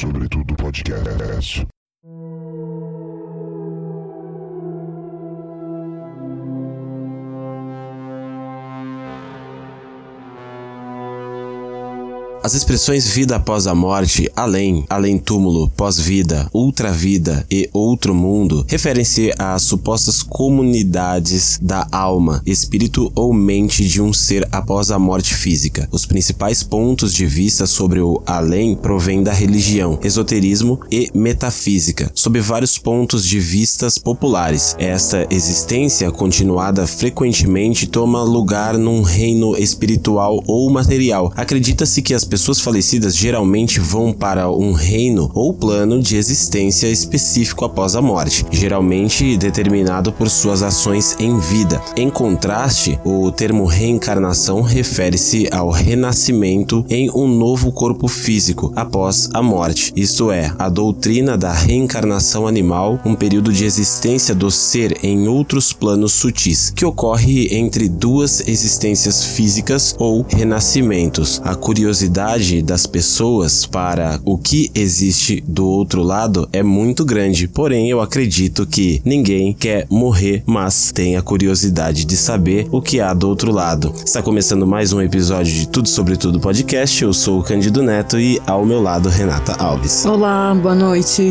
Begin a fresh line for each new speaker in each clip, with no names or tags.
Sobretudo Podcast.
As expressões vida após a morte, além, além túmulo, pós-vida, ultra-vida e outro mundo referem-se a supostas comunidades da alma, espírito ou mente de um ser após a morte física. Os principais pontos de vista sobre o além provêm da religião, esoterismo e metafísica, sob vários pontos de vistas populares. Esta existência continuada frequentemente toma lugar num reino espiritual ou material. Acredita-se que as pessoas falecidas geralmente vão para um reino ou plano de existência específico após a morte, geralmente determinado por suas ações em vida. Em contraste, o termo reencarnação refere-se ao renascimento em um novo corpo físico após a morte, isto é, a doutrina da reencarnação animal, um período de existência do ser em outros planos sutis, que ocorre entre duas existências físicas ou renascimentos. A curiosidade curiosidade das pessoas para o que existe do outro lado é muito grande, porém eu acredito que ninguém quer morrer, mas tem a curiosidade de saber o que há do outro lado. Está começando mais um episódio de Tudo Sobre Tudo Podcast. Eu sou o Candido Neto e ao meu lado Renata Alves.
Olá, boa noite.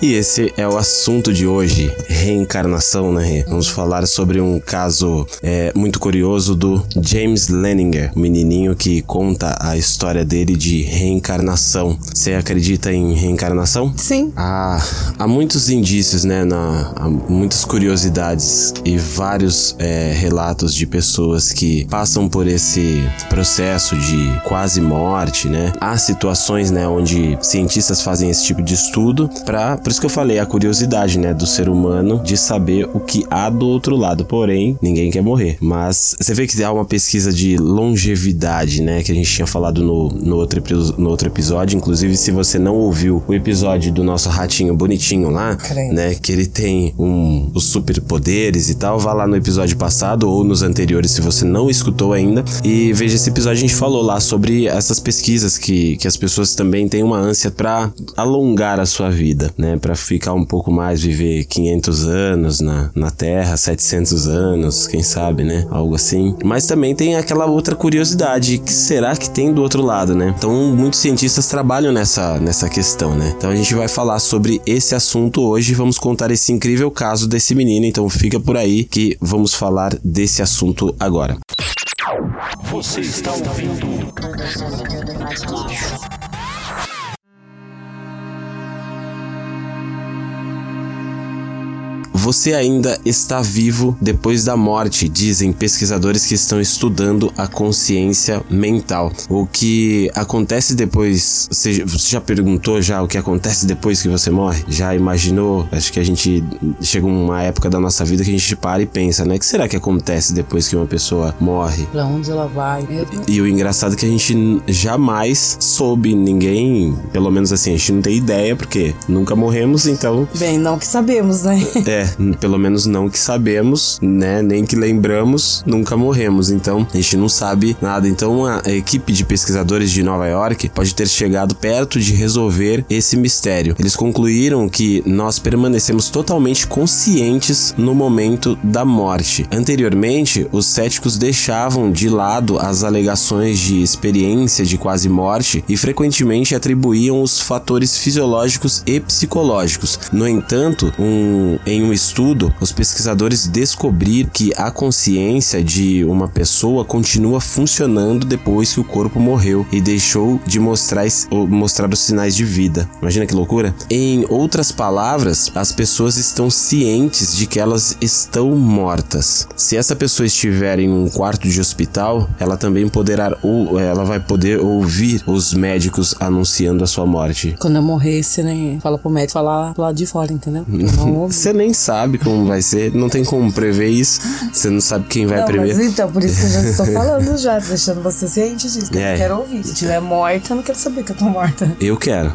E esse é o assunto de hoje, reencarnação, né? Vamos falar sobre um caso é, muito curioso do James Leninger, o menininho que conta a história dele dele de reencarnação. Você acredita em reencarnação?
Sim.
Ah, há muitos indícios, né? Na, há muitas curiosidades e vários é, relatos de pessoas que passam por esse processo de quase morte, né? Há situações, né, onde cientistas fazem esse tipo de estudo para, por isso que eu falei a curiosidade, né, do ser humano de saber o que há do outro lado. Porém, ninguém quer morrer. Mas você vê que há uma pesquisa de longevidade, né, que a gente tinha falado no, no outro, no outro episódio. Inclusive, se você não ouviu o episódio do nosso ratinho bonitinho lá,
Crente.
né? Que ele tem um, os superpoderes e tal, vá lá no episódio passado ou nos anteriores se você não escutou ainda. E veja esse episódio, a gente falou lá sobre essas pesquisas que, que as pessoas também têm uma ânsia para alongar a sua vida, né? Para ficar um pouco mais, viver 500 anos na, na Terra, 700 anos, quem sabe, né? Algo assim. Mas também tem aquela outra curiosidade, que será que tem do outro lado, né? Então, muitos cientistas trabalham nessa, nessa questão, né? Então, a gente vai falar sobre esse assunto hoje. Vamos contar esse incrível caso desse menino. Então, fica por aí que vamos falar desse assunto agora.
Você está ouvindo
Você ainda está vivo depois da morte, dizem pesquisadores que estão estudando a consciência mental. O que acontece depois. Você já perguntou já o que acontece depois que você morre? Já imaginou? Acho que a gente chega uma época da nossa vida que a gente para e pensa, né? O que será que acontece depois que uma pessoa morre?
Pra onde ela vai mesmo?
E o engraçado é que a gente jamais soube, ninguém, pelo menos assim, a gente não tem ideia, porque nunca morremos, então
Bem, não que sabemos, né?
é, pelo menos não que sabemos, né? Nem que lembramos, nunca morremos. Então, a gente não sabe nada. Então, a equipe de pesquisadores de Nova York pode ter chegado perto de resolver esse mistério. Eles concluíram que nós permanecemos totalmente conscientes no momento da morte. Anteriormente, os céticos deixavam de lado as alegações de experiência de quase morte e frequentemente atribuíam os fatores fisiológicos e psicológicos. No entanto, um, em um estudo, os pesquisadores descobriram que a consciência de uma pessoa continua funcionando depois que o corpo morreu e deixou de mostrar, mostrar os sinais de vida. Imagina que loucura? Em outras palavras, as pessoas estão cientes de que elas estão mortas. Se essa pessoa estiver em um quarto de hospital, ela também poderá ou ela vai poder ouvir os médicos anunciando a sua morte.
Quando eu morrer, você nem fala pro médico falar lado de fora, entendeu?
Você nem sabe sabe como vai ser, não tem como prever isso. Você não sabe quem vai
não,
primeiro.
Mas então, por isso que eu já estou falando já, deixando você ciente disso. Que
É.
eu não quero ouvir. Se estiver morta, eu não quero saber que eu tô morta.
Eu quero.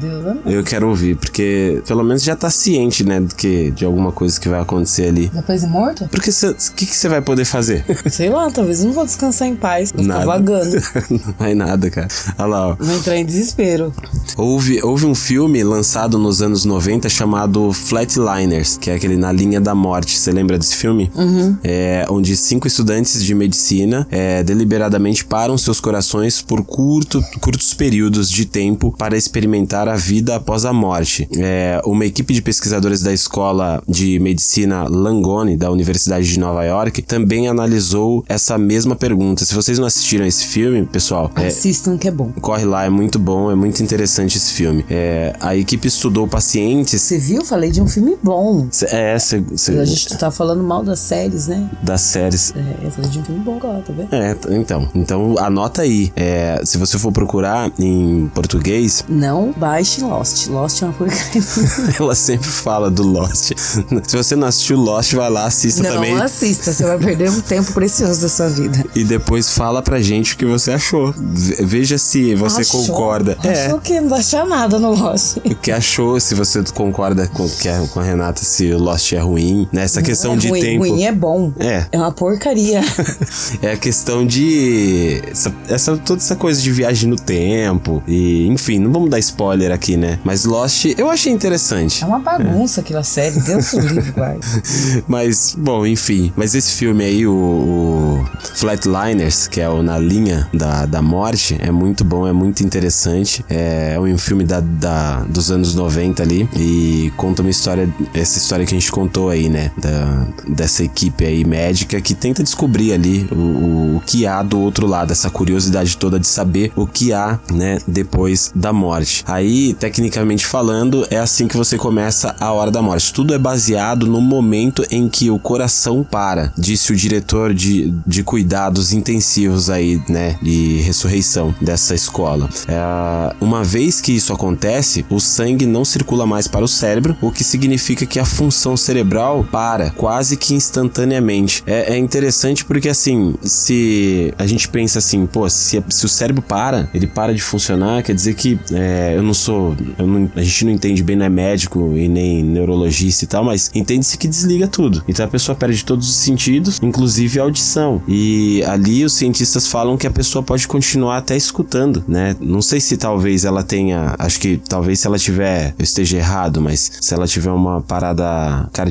Eu quero ouvir, porque pelo menos já tá ciente, né, do que, de alguma coisa que vai acontecer ali.
Depois de morta?
Porque o que, você vai poder fazer?
Sei lá, talvez eu não vou descansar em paz. Vou
Nada.
vagando.
não vai nada, cara. Olha lá, ó.
Vou entrar em desespero.
Houve, houve um filme lançado nos anos 90 chamado Flatliners, que é aquele Na Linha da Morte. Você lembra desse filme?
Uhum.
É, onde cinco estudantes de medicina é, deliberadamente param seus corações por curto, curtos períodos de tempo para experimentar a vida após a morte. É, uma equipe de pesquisadores da escola de medicina Langone, da Universidade de Nova York, também analisou essa mesma pergunta. Se vocês não assistiram esse filme, pessoal, é,
Assistam que é bom.
Corre lá, é muito bom, é muito interessante esse filme. É, a equipe estudou pacientes.
Você viu? Falei de um filme bom.
É, cê, cê-
A gente tá falando mal das séries, né?
das séries.
É, eu falei de um filme bom agora, tá vendo?
É, então. Então anota aí. É, se você for procurar em português,
Não baixe Lost. Lost é uma porcaria.
ela sempre fala do Lost. se você não assistiu Lost, vai lá, assista
Não
também.
assista, você vai perder um tempo precioso da sua vida.
E depois fala pra gente o que você achou. Ve- Veja se você
Achou?
concorda. É.
Achou que não achar nada no Lost.
O que achou, se você concorda com, é- com a Renata, se o Lost é ruim, nessa questão
Não é
de
ruim,
tempo.
Ruim é bom.
É.
É uma porcaria.
É a questão de. Essa, essa- toda essa coisa de viagem no tempo. E, enfim, não vamos dar spoiler aqui, né? Mas Lost eu achei interessante.
É uma bagunça aquela série. Deus livre, guarda.
Mas, bom, enfim. Mas esse filme aí, o, o Flatliners, que é o Na Linha da, da Morte, é muito bom, é muito interessante. É um filme da, da- dos anos 90 ali. E conta uma história, essa história que a gente aí, né? Da, dessa equipe aí médica que tenta descobrir ali o, o, o que há do outro lado, essa curiosidade toda de saber o que há, né? Depois da morte. Aí, tecnicamente falando, é assim que você começa a hora da morte. Tudo é baseado no momento em que o coração para, disse o diretor de, de cuidados intensivos aí, né, de ressurreição dessa escola. É, uma vez que isso acontece, o sangue não circula mais para o cérebro, o que significa que a função cerebral para quase que instantaneamente. É, é interessante porque assim, se a gente pensa assim, pô, se, se o cérebro para, ele para de funcionar, quer dizer que é, eu não sou, eu não- a gente não entende bem, não é médico e nem neurologista e tal, mas entende-se que desliga tudo. Então a pessoa perde todos os sentidos, inclusive a audição. E ali os cientistas falam que a pessoa pode continuar até escutando, né? Não sei se talvez ela tenha, acho que talvez se ela tiver, eu esteja errado, mas se ela tiver uma parada cardíaca,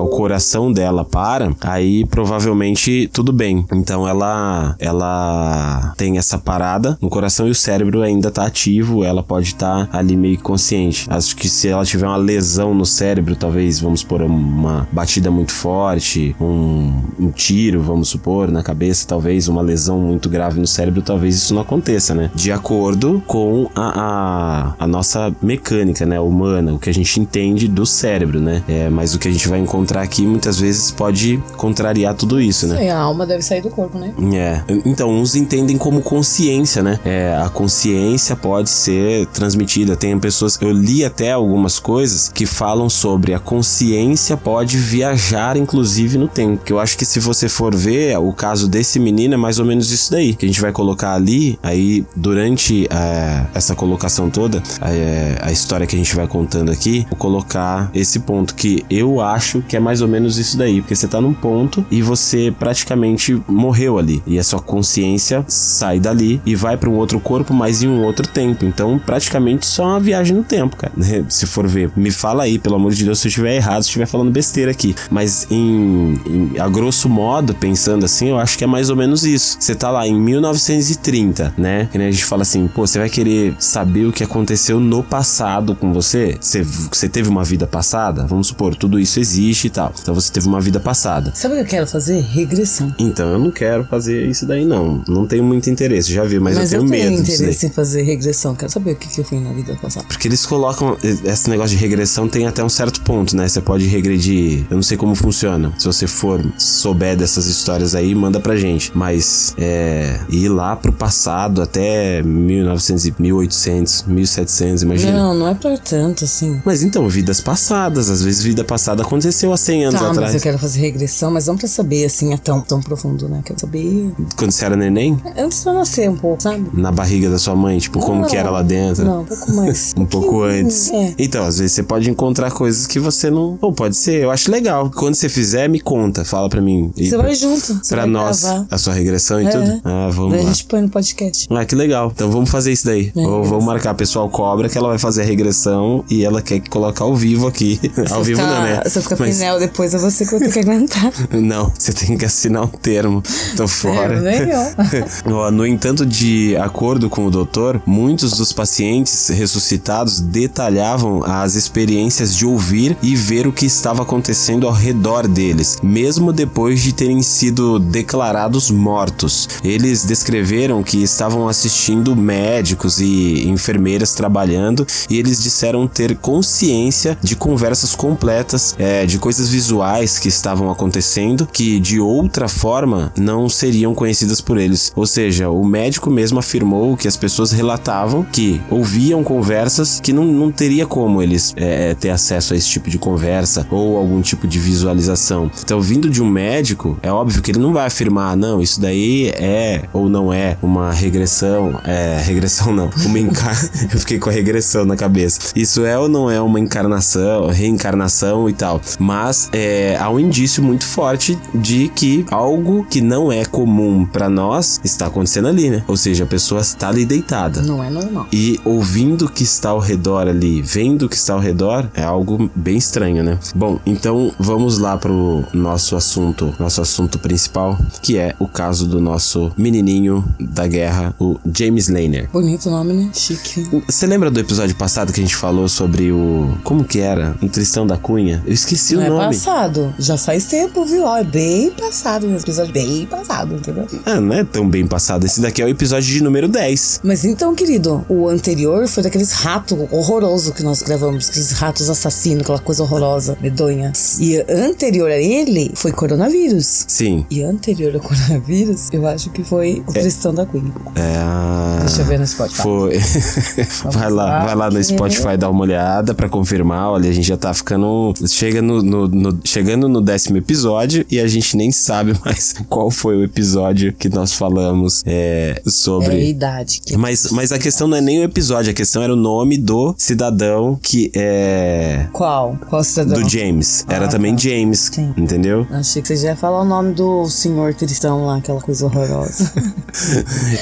o coração dela para, aí provavelmente tudo bem. Então ela ela tem essa parada no coração e o cérebro ainda tá ativo, ela pode estar ali meio consciente. Acho que se ela tiver uma lesão no cérebro, talvez, vamos supor, uma batida muito forte, um, um tiro, vamos supor, na cabeça, talvez uma lesão muito grave no cérebro, talvez isso não aconteça, né? De acordo com a, a, a nossa mecânica, né, humana, o que a gente entende do cérebro, né? É, mas o que a gente vai encontrar aqui muitas vezes pode contrariar tudo isso, né?
E a alma deve sair do corpo, né?
É. Então, uns entendem como consciência, né? É, a consciência pode ser transmitida. Tem pessoas. Eu li até algumas coisas que falam sobre a consciência pode viajar, inclusive, no tempo. Que eu acho que se você for ver o caso desse menino, é mais ou menos isso daí. Que a gente vai colocar ali, aí, durante é, essa colocação toda, é, a história que a gente vai contando aqui, vou colocar esse ponto que eu acho que é mais ou menos isso daí. Porque você tá num ponto e você praticamente morreu ali. E a sua consciência sai dali e vai para um outro corpo, mas em um outro tempo. Então, praticamente só uma viagem no tempo, cara. Se for ver, me fala aí, pelo amor de Deus, se eu estiver errado, se eu estiver falando besteira aqui. Mas em, em- a grosso modo, pensando assim, eu acho que é mais ou menos isso. Você tá lá em 1930, né? Que a gente fala assim, pô, você vai querer saber o que aconteceu no passado com você? Você, você teve uma vida passada? Vamos supor, tudo isso existe e tal. Então você teve uma vida passada.
Sabe o que eu quero fazer? Regressão.
Então eu não quero fazer isso daí, não. Não tenho muito interesse, já vi, mas,
Mas
eu
eu
tenho
tenho
medo disso daí.
interesse em fazer regressão. Quero saber o que, que eu fui na vida passada.
Porque eles colocam. Esse negócio de regressão tem até um certo ponto, né? Você pode regredir. Eu não sei como funciona. Se você for souber dessas histórias aí, manda pra gente. Mas é. Ir lá pro passado até 1900, e 1800, 1700, imagina.
Não, não é pra tanto assim.
Mas então, vidas passadas. Às vezes, vida passada passado, aconteceu há 100 anos
Tá,
atrás.
mas eu quero fazer regressão, mas não pra saber assim, é tão, tão profundo, né? Quero saber
Quando você era neném,
antes de eu nascer um pouco, sabe?
na barriga da sua mãe, tipo, como
Não,
que era lá dentro.
Não, um pouco mais.
Um pouco antes.
É.
Então, às vezes você pode encontrar coisas que você não. Ou pode ser, eu acho legal. Quando você fizer, me conta, fala pra mim. E
Você
pra-
vai junto. Você
Pra
vai
nós,
gravar.
a sua regressão e
É.
tudo? Ah, vamos
Daí
lá.
a gente põe no podcast.
Ah, que legal. Então vamos fazer isso daí.
É.
Ou vamos marcar. A pessoal cobra que ela vai fazer a regressão e ela quer colocar ao vivo aqui. ao vivo
ficar,
não, né?
Se eu ficar
Mas-
pneu depois, é você que ter que aguentar.
Não, você tem que assinar um termo. Tô fora.
É, eu.
No entanto, de acordo com o doutor, muitos dos pacientes ressuscitados detalhavam as experiências de ouvir e ver o que estava acontecendo ao redor deles, mesmo depois de terem sido declarados mortos. Eles descreveram que estavam assistindo médicos e enfermeiras trabalhando e eles disseram ter consciência de conversas completas, é, de coisas visuais que estavam acontecendo que de outra forma não seriam conhecidas por eles. Ou seja, o médico mesmo afirmou que as pessoas relatavam que ouviam conversas que não, não teria como eles é, ter acesso a esse tipo de conversa ou algum tipo de visualização. Então, vindo de um médico, é óbvio que ele não vai afirmar, não, isso daí é ou não é uma regressão. É, regressão não. Uma encar... Eu fiquei com a regressão na cabeça. Isso é ou não é uma encarnação, reencarnação e tal. Mas é, há um indício muito forte de que algo que não é comum pra nós está acontecendo ali, né? Ou seja, a pessoa está ali deitada.
Não é normal.
E ouvindo o que está ao redor ali, vendo o que está ao redor, é algo bem estranho, né? Bom, então vamos lá pro nosso assunto, nosso assunto principal, que é o caso do nosso menininho da guerra, o James Laner.
Bonito nome, né? Chique.
Você lembra do episódio passado que a gente falou sobre o. Como que era? Um Tristão da Cunha? Esqueci
Não
o
é
nome.
passado. Já faz tempo, viu? Ó, é bem passado. Esse episódio bem passado, entendeu?
Ah, não é tão bem passado. Esse daqui é o episódio de número 10.
Mas então, querido, o anterior foi daqueles ratos horrorosos que nós gravamos, aqueles ratos assassinos, aquela coisa horrorosa, medonha. E anterior a ele foi coronavírus.
Sim.
E anterior ao coronavírus, eu acho que foi o Tristão da Queen.
É a.
Deixa eu ver no Spotify.
Foi. vai lá, vai lá no Spotify dar uma olhada pra confirmar. Olha, a gente já tá ficando. Chega no, no- no- chegando no décimo episódio e a gente nem sabe mais qual foi o episódio que nós falamos é,
É a
sobre.
idade. Que
Mas, mas a questão não é nem o episódio, a questão era o nome do cidadão que é.
Qual? Qual cidadão?
Do James. Era
Ah,
também
tá.
James.
Sim.
Entendeu?
Achei que você já ia falar o nome do senhor Tristão lá, aquela coisa horrorosa.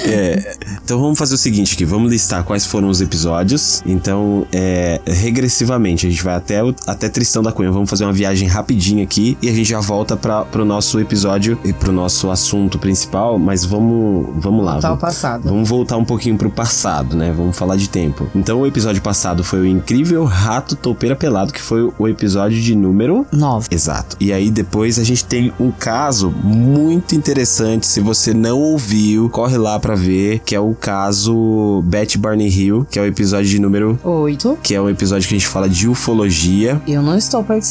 É, então vamos fazer o seguinte aqui, vamos listar quais foram os episódios. Então, é, regressivamente, a gente vai até, o, até Tristão da Cunha. Vamos fazer uma viagem rapidinha aqui e a gente já volta para pro nosso episódio e pro nosso assunto principal. Mas vamos, vamos lá.
Tá o
vamos,
passado.
vamos voltar um pouquinho pro passado, né? Vamos falar de tempo. Então, o episódio passado foi o incrível Rato Toupeira Pelado, que foi o episódio de número
Nove.
Exato. E aí depois a gente tem um caso muito interessante. Se você não ouviu, corre lá pra ver, que é o caso Betty Barney Hill, que é o episódio de número
Oito.
que é o episódio que a gente fala de ufologia.
Eu não estou participando.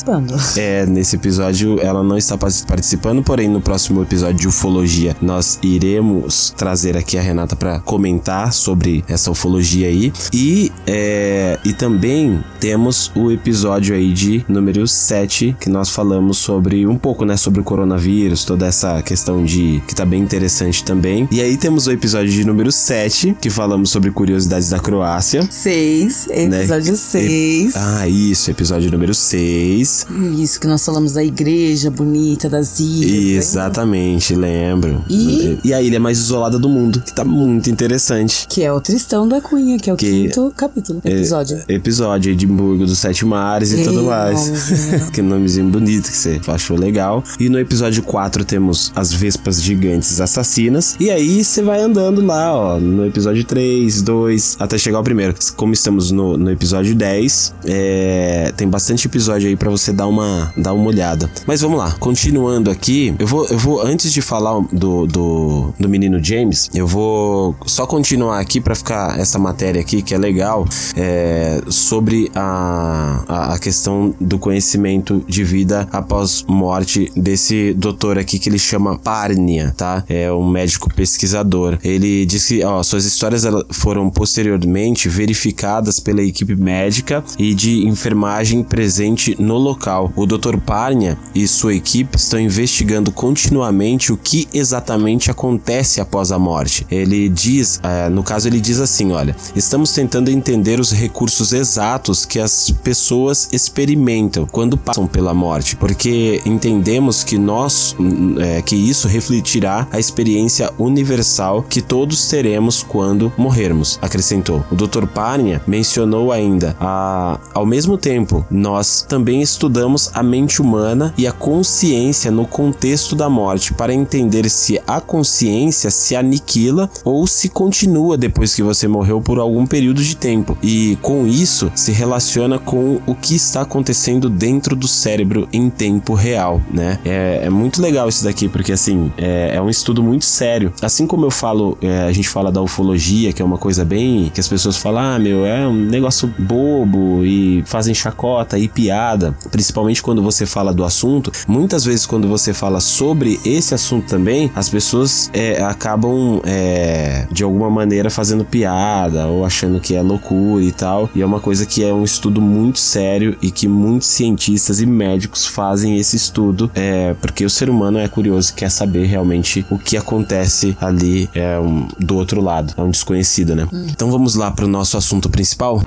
É, nesse episódio ela não está participando, porém no próximo episódio de ufologia nós iremos trazer aqui a Renata para comentar sobre essa ufologia aí. E, é, e também temos o episódio aí de número 7, que nós falamos sobre um pouco, né, sobre o coronavírus, toda essa questão de que tá bem interessante também. E aí temos o episódio de número 7, que falamos sobre curiosidades da Croácia.
Seis. Episódio seis.
Ah, isso, episódio número 6.
Isso que nós falamos da igreja bonita, das ilhas.
Exatamente, lembro.
E-
e a ilha mais isolada do mundo, que tá muito interessante.
Que é o Tristão da Cunha, que é o
Que-
quinto capítulo. Episódio.
É, episódio, Edimburgo dos Sete Mares e
Ei,
tudo mais.
nomezinho.
que nomezinho bonito que você achou legal. E no episódio 4 temos as Vespas Gigantes Assassinas. E aí você vai andando lá, ó, no episódio 3, 2, até chegar ao primeiro. Como estamos no, no episódio 10, é, tem bastante episódio aí pra você dar uma, dar uma olhada. Mas vamos lá, continuando aqui, eu vou, eu vou antes de falar do, do, do menino James, eu vou só continuar aqui pra ficar essa matéria aqui que é legal, é, sobre a, a, a questão do conhecimento de vida após morte desse doutor aqui que ele chama Parnia, tá? É um médico pesquisador. Ele diz esse, ó, suas histórias foram posteriormente verificadas pela equipe médica e de enfermagem presente no local. O Dr. Parnia e sua equipe estão investigando continuamente o que exatamente acontece após a morte. Ele diz, é, no caso, ele diz assim: olha, estamos tentando entender os recursos exatos que as pessoas experimentam quando passam pela morte, porque entendemos que nós, é, que isso refletirá a experiência universal que todos teremos quando morrermos, acrescentou. O Dr. Parnia mencionou ainda, a, ao mesmo tempo, nós também estudamos a mente humana e a consciência no contexto da morte para entender se a consciência se aniquila ou se continua depois que você morreu por algum período de tempo. E com isso se relaciona com o que está acontecendo dentro do cérebro em tempo real, né? É, é muito legal isso daqui, porque assim, é, é, um estudo muito sério. Assim como eu falo, é, a gente fala da ufologia, que é uma coisa bem. que as pessoas falam, ah, meu, é um negócio bobo e fazem chacota e piada, principalmente quando você fala do assunto. Muitas vezes, quando você fala sobre esse assunto também, as pessoas é, acabam é, de alguma maneira fazendo piada ou achando que é loucura e tal. E é uma coisa que é um estudo muito sério e que muitos cientistas e médicos fazem esse estudo, é, porque o ser humano é curioso e quer saber realmente o que acontece ali é, um, do outro lado. É um desconhecido, né? Hum. Então vamos lá para o nosso assunto principal.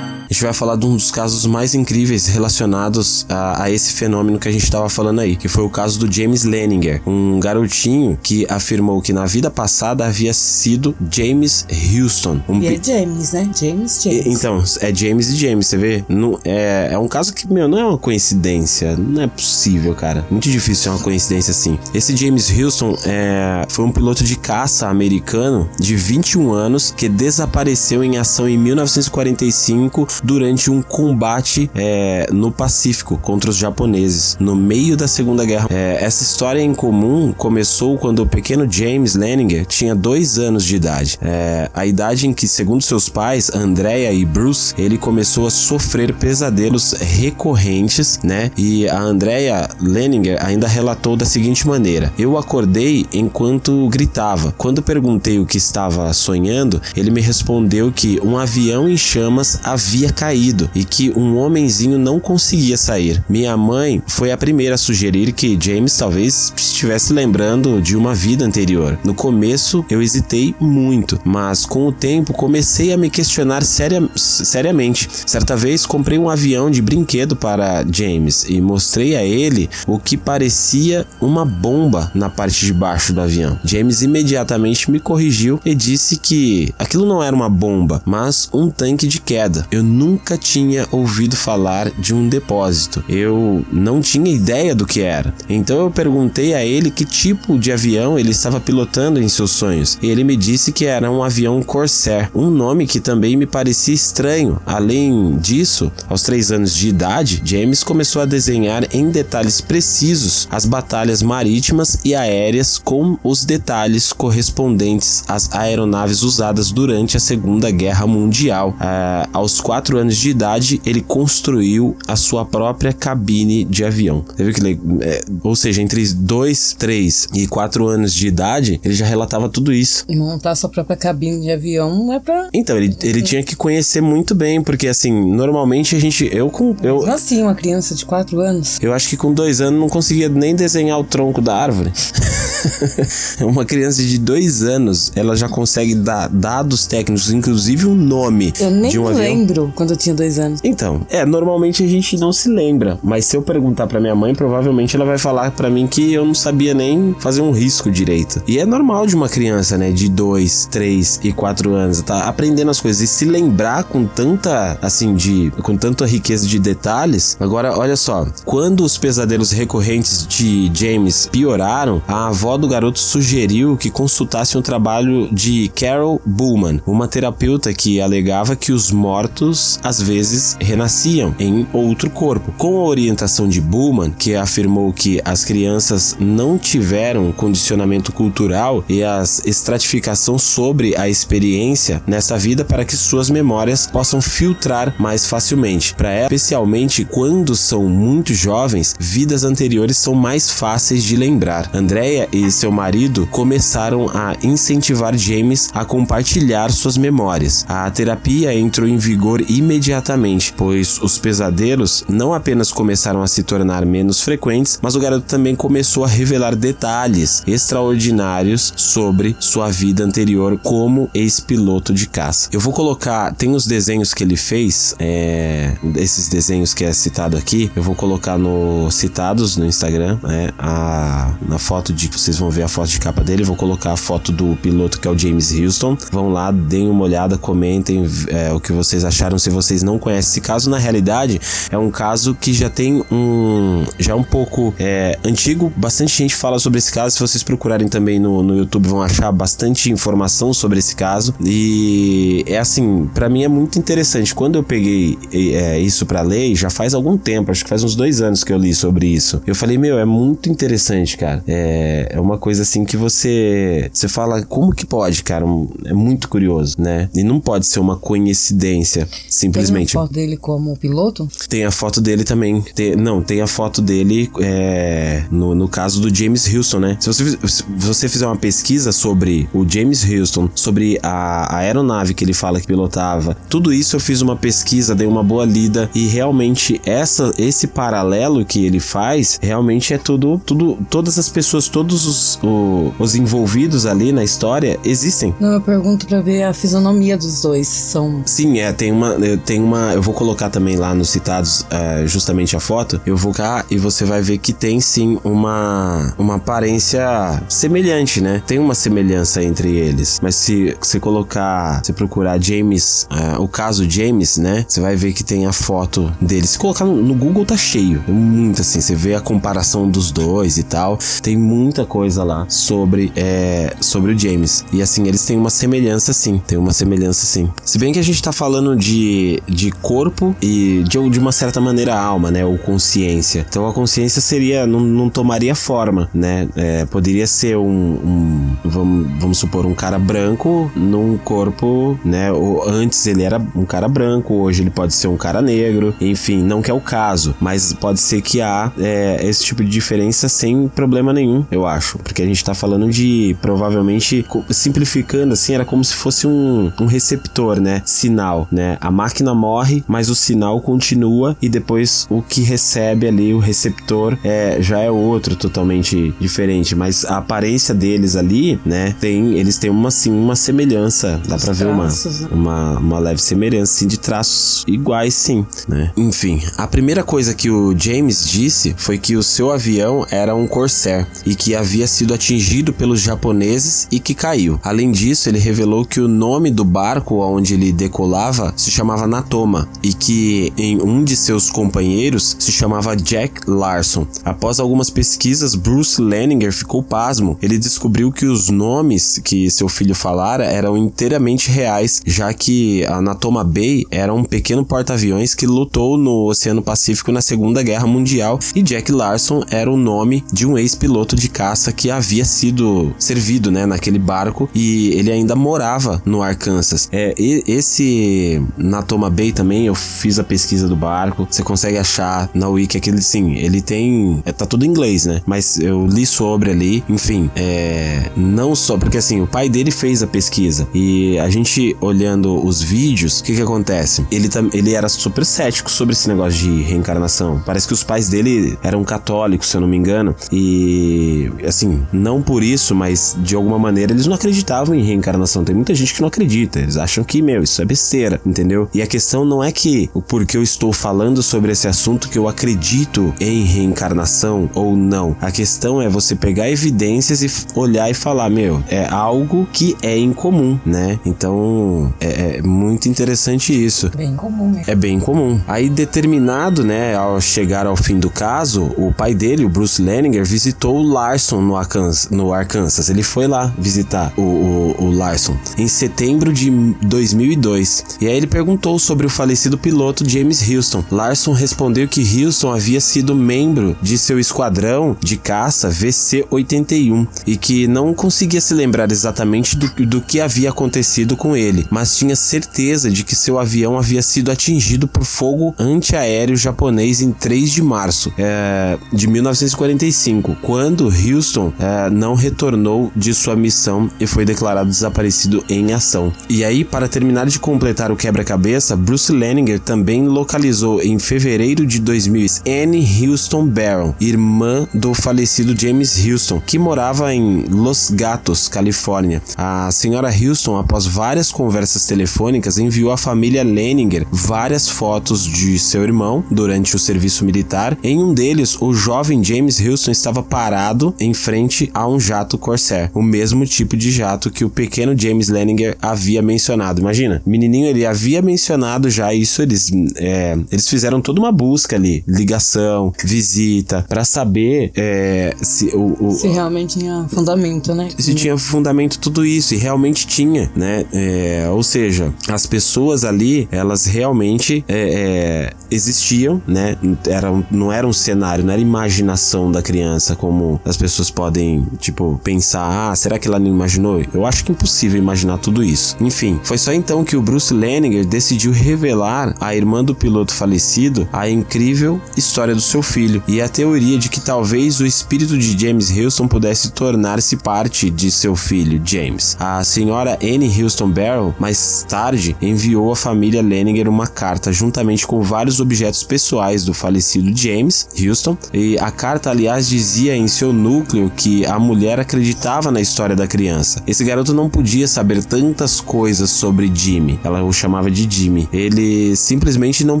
Gente vai falar de um dos casos mais incríveis relacionados a, a esse fenômeno que a gente estava falando aí, que foi o caso do James Leninger, um garotinho que afirmou que na vida passada havia sido James Houston. Um
e é James, né? James, James.
Então, é James e James, você vê? Não, é, é um caso que, meu, não é uma coincidência. Não é possível, cara. Muito difícil ser uma coincidência assim. Esse James Houston é, foi um piloto de caça americano de 21 anos que desapareceu em ação em 1945 durante um combate é, no Pacífico contra os japoneses, no meio da Segunda Guerra. É, essa história em comum começou quando o pequeno James Leninger tinha dois anos de idade. É, a idade em que, segundo seus pais, Andrea e Bruce, ele começou a sofrer pesadelos recorrentes, né? E a Andrea Leninger ainda relatou da seguinte maneira: Eu acordei enquanto gritava. Quando perguntei o que estava sonhando, ele me respondeu que um avião em chamas havia caído e que um homenzinho não conseguia sair. Minha mãe foi a primeira a sugerir que James talvez estivesse lembrando de uma vida anterior. No começo eu hesitei muito, mas com o tempo comecei a me questionar seria, seriamente. Certa vez comprei um avião de brinquedo para James e mostrei a ele o que parecia uma bomba na parte de baixo do avião. James imediatamente me corrigiu e disse que aquilo não era uma bomba, mas um tanque de queda. Eu nunca tinha ouvido falar de um depósito. Eu não tinha ideia do que era. Então eu perguntei a ele que tipo de avião ele estava pilotando em seus sonhos. Ele me disse que era um avião Corsair, um nome que também me parecia estranho. Além disso, aos três anos de idade, James começou a desenhar em detalhes precisos as batalhas marítimas e aéreas com os detalhes correspondentes às aeronaves usadas durante a Segunda Guerra Mundial. Uh, aos quatro anos de idade, ele construiu a sua própria cabine de avião. Viu que é, ou seja, entre 2, 3 e 4 anos de idade, ele já relatava tudo isso.
E montar sua própria cabine de avião não é pra.
Então, ele, ele tinha que conhecer muito bem, porque assim, normalmente a gente. Eu com. Eu,
Mas assim, uma criança de 4 anos.
Eu acho que com 2 anos não conseguia nem desenhar o tronco da árvore. uma criança de 2 anos, ela já consegue dar dados técnicos, inclusive o um nome
eu nem
de um
lembro
avião.
quando eu tinha 2 anos.
Então, é, normalmente a gente não se lembra, mas se eu perguntar para minha mãe, provavelmente ela vai falar para mim que eu não sabia nem fazer um risco direito. E é normal de uma criança, né, de 2, 3 e 4 anos, tá aprendendo as coisas e se lembrar com tanta, assim, de com tanta riqueza de detalhes. Agora, olha só, quando os pesadelos recorrentes de James pioraram, a avó do garoto sugeriu que consultasse um trabalho de Carol Bullman, uma terapeuta que alegava que os mortos às vezes renasciam em outro corpo. Com a orientação de Bullman, que afirmou que as crianças não tiveram condicionamento cultural e as estratificação sobre a experiência nessa vida para que suas memórias possam filtrar mais facilmente. Para ela, especialmente quando são muito jovens, vidas anteriores são mais fáceis de lembrar. Andrea e seu marido começaram a incentivar James a compartilhar suas memórias. A terapia entrou em vigor imediatamente, pois os pesadelos não apenas começaram a se tornar menos frequentes, mas o garoto também começou a revelar detalhes extraordinários sobre sua vida anterior como ex-piloto de caça. Eu vou colocar, tem os desenhos que ele fez, é, esses desenhos que é citado aqui, eu vou colocar no citados no Instagram, né, a, na foto de, vocês vão ver a foto de capa dele, vou colocar a foto do piloto que é o James Houston. Vão lá, deem uma olhada, comentem é, o que vocês acharam se vocês não conhecem esse caso. Na realidade, é um caso que já tem um, já é um pouco é, antigo, bastante gente fala sobre esse caso. Se vocês procurarem também no, no YouTube, vão achar bastante informação sobre esse caso. E é assim, para mim é muito interessante. Quando eu peguei é, isso para ler, já faz algum tempo, acho que faz uns dois anos que eu li sobre isso. Eu falei, meu, é muito interessante, cara. É, é uma coisa assim que você você fala, como que pode, cara? É muito curioso, né? E não pode ser uma coincidência, simplesmente.
Tem a foto dele como piloto?
Tem a foto dele também. Tem, não, tem a foto dele é, no, no caso do James Houston, né? Se você, se você fizer uma pesquisa sobre o James Houston, sobre a, a aeronave que ele fala que pilotava, tudo isso eu fiz uma pesquisa, dei uma boa lida e realmente essa, esse paralelo que ele faz, realmente é tudo, tudo todas as pessoas, todos os, o, os envolvidos ali na história existem.
Não, eu pergunto pra ver a fisionomia dos dois, são...
Sim, é, tem uma, tem uma, eu vou colocar também lá nos citados uh, justamente a foto, eu vou cá e você vai ver que tem sim uma, uma aparência semelhante, né? Tem uma semelhança entre eles, mas se você colocar, se procurar James, uh, o caso James, né? Você vai ver que tem a foto dele. Se colocar no, no Google tá cheio, é muito assim, você vê a comparação dos dois e tal, tem muita coisa lá sobre é, sobre o James. E assim, eles têm uma semelhança sim, tem uma semelhança sim. Se bem que a gente tá falando de, de corpo e de, de uma certa maneira alma, né? Ou consciência. Então a consciência seria, não, não tomaria forma, né? É, poderia ser um, um vamos, vamos supor, um cara branco num corpo, né? Ou antes ele era um cara branco, hoje ele pode ser um cara negro, enfim, não que é o caso, mas pode ser que há é, esse tipo de diferença sem problema nenhum, eu acho, porque a gente tá falando de provavelmente simplificando assim, era como se fosse um, um receptor, né? Sinal, né? A máquina morre, mas o sinal continua e depois o que recebe ali o receptor é já é outro totalmente diferente, mas a aparência deles ali, né? Tem eles têm uma assim uma semelhança, dá para ver uma, né? uma uma leve semelhança assim, de traços iguais sim, né? Enfim, a primeira coisa que o James disse foi que o seu avião era um Corsair e que havia sido atingido pelos japoneses e que caiu. Além disso, ele revelou que o nome do barco onde ele decolava se chamava Natoma e que em um de seus companheiros se chamava Jack Larson. Após algumas pesquisas, Bruce Leninger ficou pasmo. Ele descobriu que os nomes que seu filho falara eram inteiramente reais, já que a Natoma Bay era um pequeno porta-aviões que lutou no Oceano Pacífico na Segunda Guerra Mundial e Jack Larson era o nome de um ex-piloto de caça que havia sido servido, né, naquele barco e ele ainda morava no Arkansas. É, esse Natoma Bay também eu fiz a pesquisa do barco. Você consegue achar na wiki aquele sim, ele tem, é, tá tudo em inglês, né? Mas eu li sobre ali, enfim, é, não só porque assim o pai dele fez a pesquisa e a gente olhando os vídeos, o que que acontece? Ele ele era super cético sobre esse negócio de reencarnação. Parece que os pais dele eram católicos, se eu não me engano, e assim, não por isso, mas de alguma maneira eles não acreditavam em reencarnação. Tem muita gente que não acredita, eles acham que, meu, isso é besteira, entendeu? E a questão não é que o porquê eu estou falando sobre esse assunto que eu acredito em reencarnação ou não. A questão é você pegar evidências e olhar e falar, meu, é algo que é incomum, né? Então é, é muito interessante isso.
Bem comum, né?
É bem comum. Aí, determinado, né, ao chegar ao fim do caso, o pai dele, o Bruce Leninger, visitou o Larson Larson, no Arkansas. No Arkansas. Ele foi lá visitar o, o, o Larson em setembro de 2002. E aí ele perguntou sobre o falecido piloto James Houston. Larson respondeu que Houston havia sido membro de seu esquadrão de caça VC-81 e que não conseguia se lembrar exatamente do, do que havia acontecido com ele, mas tinha certeza de que seu avião havia sido atingido por fogo antiaéreo japonês em 3 de março é, de 1945, quando Houston é, não retornou de sua missão e foi declarado desaparecido em ação. E aí, para terminar de completar o quebra-cabeça, Bruce Leninger também localizou em fevereiro de 2000 Anne Houston Barron, irmã do falecido James Houston, que morava em Los Gatos, Califórnia. A senhora Houston, após várias conversas telefônicas, enviou à família Leninger várias fotos de seu irmão durante o serviço militar. Em um deles, o jovem James Houston estava parado em frente a um jato Corsair, o mesmo tipo de jato que o pequeno James Leninger havia mencionado. Imagina, menininho ele havia mencionado já isso, eles, é, eles fizeram toda uma busca ali, ligação, visita, para saber é, se o, o,
se realmente tinha fundamento, né?
Se tinha fundamento tudo isso e realmente tinha, né? É, ou seja, as pessoas ali elas realmente é, é, existiam, né? Era, não era um cenário, não era imaginação da criança como as pessoas podem tipo pensar, ah, será que ela não imaginou? Eu acho que é impossível imaginar tudo isso. Enfim, foi só então que o Bruce Leninger decidiu revelar à irmã do piloto falecido a incrível história do seu filho e a teoria de que talvez o espírito de James Houston pudesse tornar-se parte de seu filho, James. A senhora Anne Houston Barrow, mais tarde, enviou à família Leninger uma carta juntamente com vários objetos pessoais do falecido James Houston, e a carta, aliás, dizia em seu núcleo que a mulher acreditava na história da criança. Esse garoto não podia saber tantas coisas sobre Jimmy, ela o chamava de Jimmy. Ele simplesmente não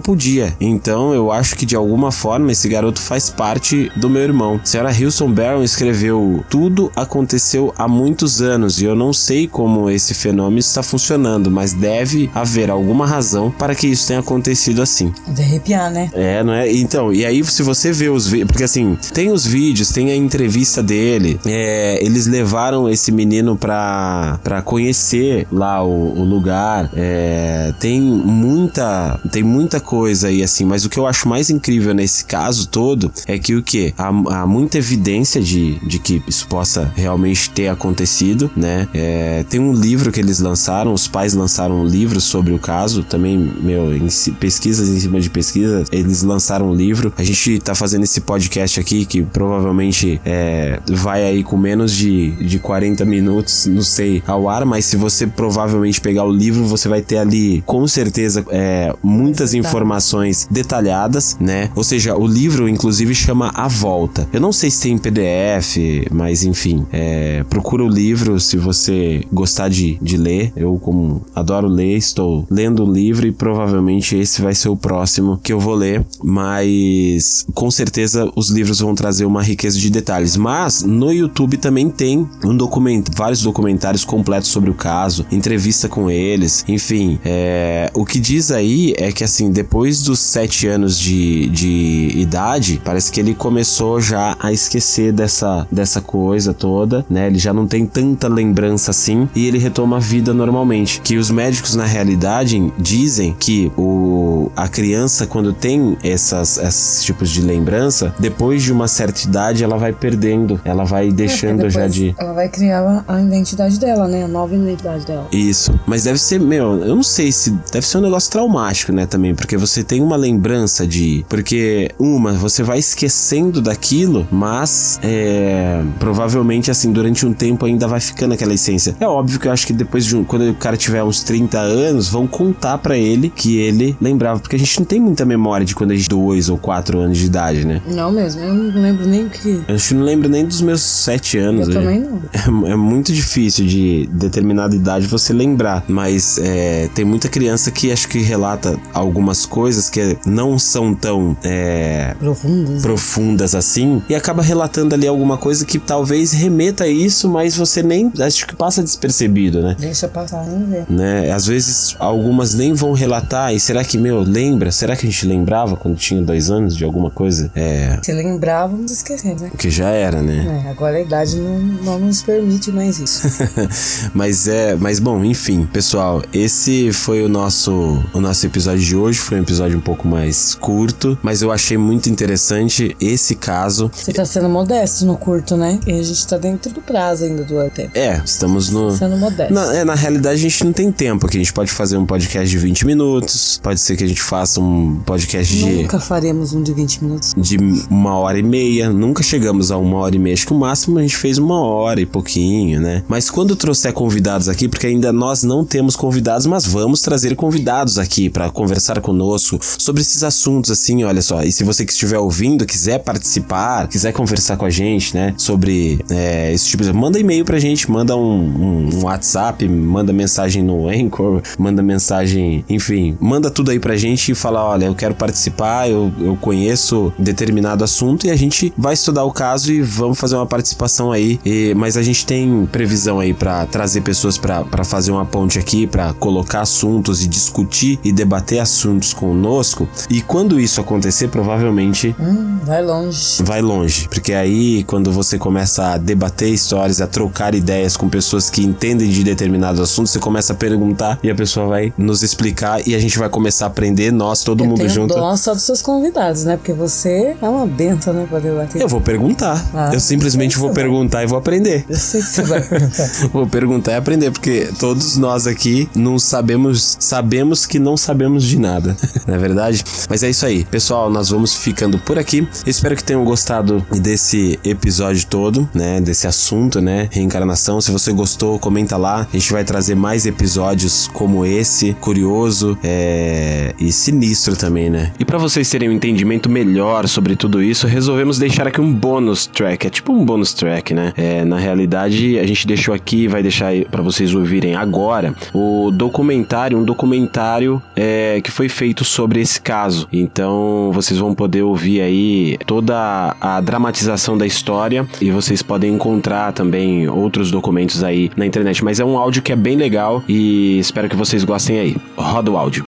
podia. Então eu acho que de alguma forma esse garoto faz parte do meu irmão. Senhora Houston Barron escreveu: Tudo aconteceu há muitos anos e eu não sei como esse fenômeno está funcionando, mas deve haver alguma razão para que isso tenha acontecido assim.
De arrepiar, né?
É, não é? Então, e aí se você vê os vídeos, porque assim, tem os vídeos, tem a entrevista dele, é, eles levaram esse menino pra, pra conhecer lá o, o lugar, é, tem muita, tem muita coisa aí assim, mas o que eu acho mais incrível nesse caso todo é que o que? Há, há muita evidência de, de que isso possa realmente ter acontecido, né? É, tem um livro que eles lançaram, os pais lançaram um livro sobre o caso, também, meu, em, pesquisas em cima de pesquisas, eles lançaram um livro. A gente tá fazendo esse podcast aqui que provavelmente é, vai aí com menos de, de 40 minutos, não sei, ao ar, mas se você provavelmente pegar o livro, você vai ter ali com certeza é, muitas informações detalhadas, né? Ou seja, o livro inclusive chama A Volta. Eu não sei se tem PDF, mas enfim, é, procura o livro se você gostar de, de ler. Eu, como adoro ler, estou lendo o livro e provavelmente esse vai ser o próximo que eu vou ler, mas com certeza os livros vão trazer uma riqueza de detalhes. Mas no YouTube também tem um documento, vários documentários completos sobre o caso, entrevista com eles, enfim. É, o que diz aí é que assim, depois dos sete anos de, de idade, parece que ele começou já a esquecer dessa, dessa coisa toda, né? Ele já não tem tanta lembrança assim e ele retoma a vida normalmente. Que os médicos na realidade dizem que o, a criança quando tem essas, esses tipos de lembrança, depois de uma certa idade ela vai perdendo, ela vai deixando
É,
já de
Ela vai criar a identidade dela, né? A nova identidade dela.
Isso. Mas deve ser, meu, eu não sei se. Deve ser um negócio traumático, né, também. Porque você tem uma lembrança de. Porque, uma, você vai esquecendo daquilo, mas. É. Provavelmente, assim, durante um tempo ainda vai ficando aquela essência. É óbvio que eu acho que depois de um. Quando o cara tiver uns 30 anos, vão contar pra ele que ele lembrava. Porque a gente não tem muita memória de quando a gente. dois ou quatro anos de idade, né?
Não mesmo, eu não lembro nem o que.
Acho que não lembro nem dos meus sete anos.
Eu
né?
também não.
É, é muito difícil de determinada idade você lembrar, mas é, tem muita criança que acho que relata algumas coisas que não são tão é,
Profundas.
profundas assim e acaba relatando ali alguma coisa que talvez remeta a isso, mas você nem acho que passa despercebido, né?
Deixa passar nem ver.
Né? Às vezes algumas nem vão relatar e será que meu lembra? Será que a gente lembrava quando tinha dois anos de alguma coisa? É
Se lembrar, vamos esquecer, né?
que já era, né?
É, agora a idade não, não nos permite mais isso.
mas é, mas bom, enfim, pessoal, esse foi o nosso o nosso episódio de hoje, foi um episódio um pouco mais curto, mas eu achei muito interessante esse caso.
Você tá sendo modesto no curto, né? E a gente tá dentro do prazo ainda do tempo.
É, estamos no
Sendo modesto.
na, é, na realidade a gente não tem tempo aqui, a gente pode fazer um podcast de 20 minutos, pode ser que a gente faça um podcast de
Nunca faremos um de 20 minutos.
de uma hora e meia. Nunca chegamos a uma hora e meia. Acho que o máximo a gente fez uma hora e pouquinho, né? Mas quando trouxer convidados aqui, porque ainda nós não temos convidados, mas vamos trazer convidados aqui para conversar conosco sobre esses assuntos, assim, olha só. E se você que estiver ouvindo, quiser participar, quiser conversar com a gente, né? Sobre é, esse tipo de. Manda e-mail pra gente, manda um, um- um WhatsApp, manda mensagem no Anchor, manda mensagem, enfim, manda tudo aí pra gente e fala: olha, eu quero participar, eu, eu conheço determinado assunto e a gente vai estudar o caso e vamos fazer uma participação aí. E- mas a gente tem previsão aí pra trazer pessoas pra pra fazer uma ponte aqui, pra colocar assuntos e discutir e debater assuntos conosco. E quando isso acontecer, provavelmente
Hum, vai longe.
vai longe, porque aí quando você começa a debater histórias, a trocar ideias com pessoas que entendem de determinados assuntos, você começa a perguntar e a pessoa vai nos explicar e a gente vai começar a aprender, nós, todo
Eu
mundo
tenho
junto.
dó só dos seus convidados, né? Porque você é uma benta, né? Pra debater.
Eu vou perguntar.
Ah,
eu simplesmente vou
vai.
perguntar e vou aprender.
Eu sei que você vai perguntar.
Vou perguntar e aprender, porque todos nós aqui não sabemos, sabemos que não sabemos de nada, não é verdade? Mas é isso aí, pessoal, nós vamos ficando por aqui. Espero que tenham gostado desse episódio todo, né? Desse assunto, né? Reencarnação. Se você gostou, comenta lá. A gente vai trazer mais episódios como esse, curioso é, e sinistro também, né? E para vocês terem um entendimento melhor sobre tudo isso, resolvemos deixar aqui um bônus track. É tipo um bônus track, né? É, na realidade, a gente deixou aqui, vai deixar para vocês ouvirem agora, o documentário, um documentário é, que foi feito sobre esse caso. Então, vocês vão poder ouvir aí toda a dramatização da história e vocês podem encontrar também outros documentos aí na internet. Mas é um áudio que é bem legal e espero que vocês gostem aí. Roda o áudio.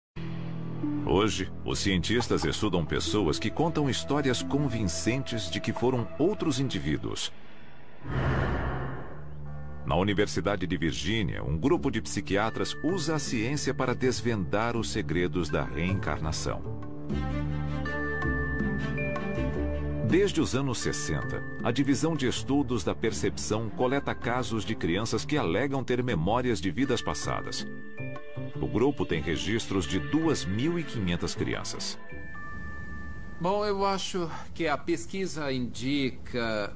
Hoje, os cientistas estudam pessoas que contam histórias convincentes de que foram outros indivíduos. Na Universidade de Virgínia, um grupo de psiquiatras usa a ciência para desvendar os segredos da reencarnação. Desde os anos 60, a Divisão de Estudos da Percepção coleta casos de crianças que alegam ter memórias de vidas passadas. O grupo tem registros de 2.500 crianças.
Bom, eu acho que a pesquisa indica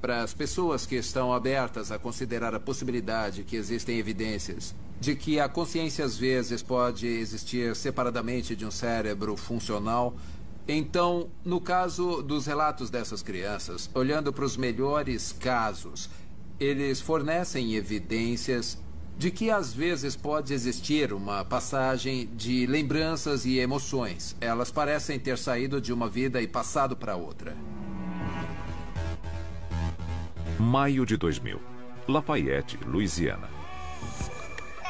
para as pessoas que estão abertas a considerar a possibilidade que existem evidências de que a consciência às vezes pode existir separadamente de um cérebro funcional. Então, no caso dos relatos dessas crianças, olhando para os melhores casos, eles fornecem evidências de que às vezes pode existir uma passagem de lembranças e emoções. Elas parecem ter saído de uma vida e passado para outra.
Maio de 2000. Lafayette, Louisiana.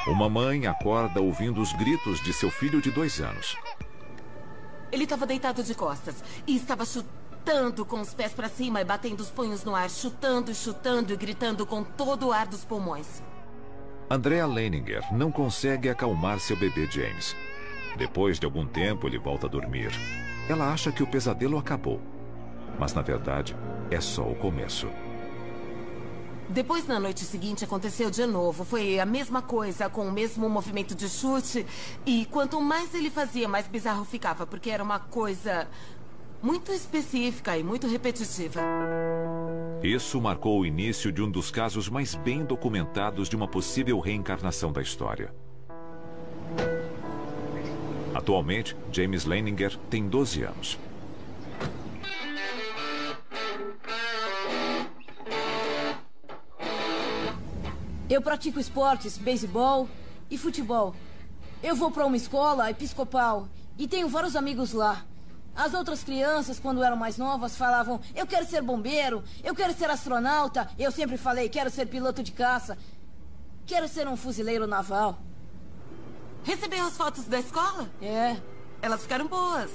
Uma mãe acorda ouvindo os gritos de seu filho de dois anos.
Ele estava deitado de costas e estava chutando com os pés para cima e batendo os punhos no ar, chutando, chutando e gritando com todo o ar dos pulmões.
Andrea Leininger não consegue acalmar seu bebê James. Depois de algum tempo, ele volta a dormir. Ela acha que o pesadelo acabou. Mas, na verdade, é só o começo.
Depois, na noite seguinte, aconteceu de novo. Foi a mesma coisa, com o mesmo movimento de chute. E quanto mais ele fazia, mais bizarro ficava, porque era uma coisa muito específica e muito repetitiva.
Isso marcou o início de um dos casos mais bem documentados de uma possível reencarnação da história. Atualmente, James Leininger tem 12 anos.
Eu pratico esportes, beisebol e futebol. Eu vou para uma escola episcopal e tenho vários amigos lá. As outras crianças, quando eram mais novas, falavam: Eu quero ser bombeiro, eu quero ser astronauta. Eu sempre falei: Quero ser piloto de caça, quero ser um fuzileiro naval.
Recebeu as fotos da escola?
É.
Elas ficaram boas.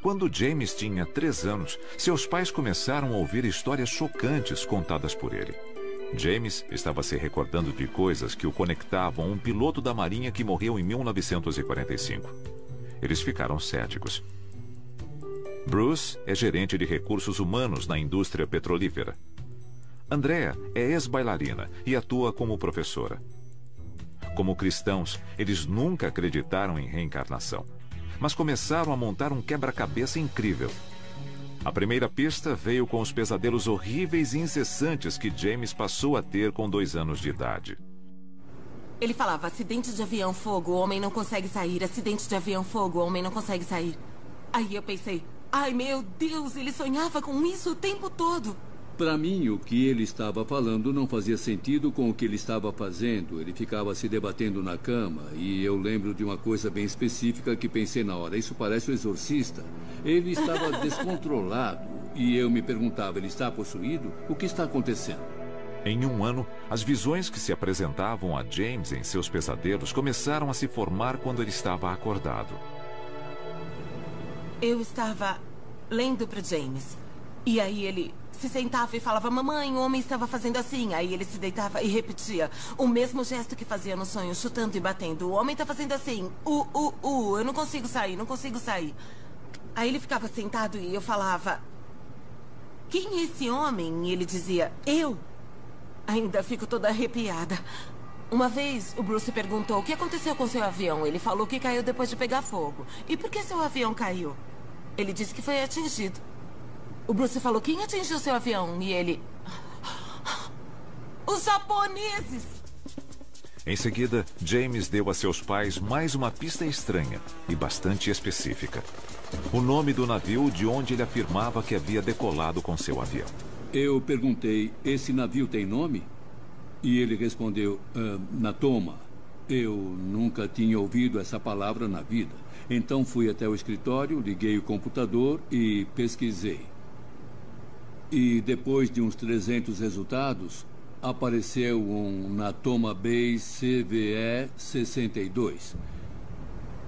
Quando James tinha três anos, seus pais começaram a ouvir histórias chocantes contadas por ele. James estava se recordando de coisas que o conectavam a um piloto da Marinha que morreu em 1945. Eles ficaram céticos. Bruce é gerente de recursos humanos na indústria petrolífera. Andrea é ex-bailarina e atua como professora. Como cristãos, eles nunca acreditaram em reencarnação, mas começaram a montar um quebra-cabeça incrível. A primeira pista veio com os pesadelos horríveis e incessantes que James passou a ter com dois anos de idade.
Ele falava: acidente de avião, fogo, o homem não consegue sair. Acidente de avião, fogo, o homem não consegue sair. Aí eu pensei: ai meu Deus, ele sonhava com isso o tempo todo.
Para mim, o que ele estava falando não fazia sentido com o que ele estava fazendo. Ele ficava se debatendo na cama e eu lembro de uma coisa bem específica que pensei na hora. Isso parece o exorcista. Ele estava descontrolado e eu me perguntava: ele está possuído? O que está acontecendo?
Em um ano, as visões que se apresentavam a James em seus pesadelos começaram a se formar quando ele estava acordado.
Eu estava lendo para James. E aí ele se sentava e falava: Mamãe, o homem estava fazendo assim. Aí ele se deitava e repetia o mesmo gesto que fazia no sonho, chutando e batendo. O homem está fazendo assim: U, U, U, eu não consigo sair, não consigo sair. Aí ele ficava sentado e eu falava: Quem é esse homem? E ele dizia: Eu. Ainda fico toda arrepiada. Uma vez, o Bruce perguntou o que aconteceu com seu avião. Ele falou que caiu depois de pegar fogo. E por que seu avião caiu? Ele disse que foi atingido. O Bruce falou: Quem atingiu seu avião? E ele. Os japoneses!
Em seguida, James deu a seus pais mais uma pista estranha e bastante específica. O nome do navio de onde ele afirmava que havia decolado com seu avião.
Eu perguntei: Esse navio tem nome? E ele respondeu: ah, Natoma. Eu nunca tinha ouvido essa palavra na vida. Então fui até o escritório, liguei o computador e pesquisei. E depois de uns 300 resultados, apareceu um Natoma Bay CVE 62.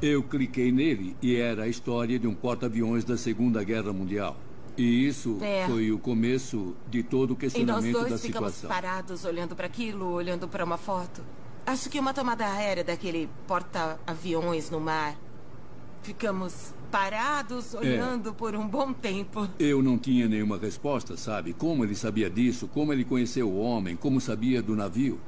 Eu cliquei nele e era a história de um porta-aviões da Segunda Guerra Mundial. E isso
É.
foi o começo de todo o
E nós
questionamento da
dois ficamos
situação.
parados olhando para aquilo, olhando para uma foto. Acho que uma tomada aérea daquele porta-aviões no mar. Ficamos parados olhando por um bom tempo.
Eu não tinha nenhuma resposta, sabe? Como ele sabia disso, como ele conheceu o homem, como sabia do navio.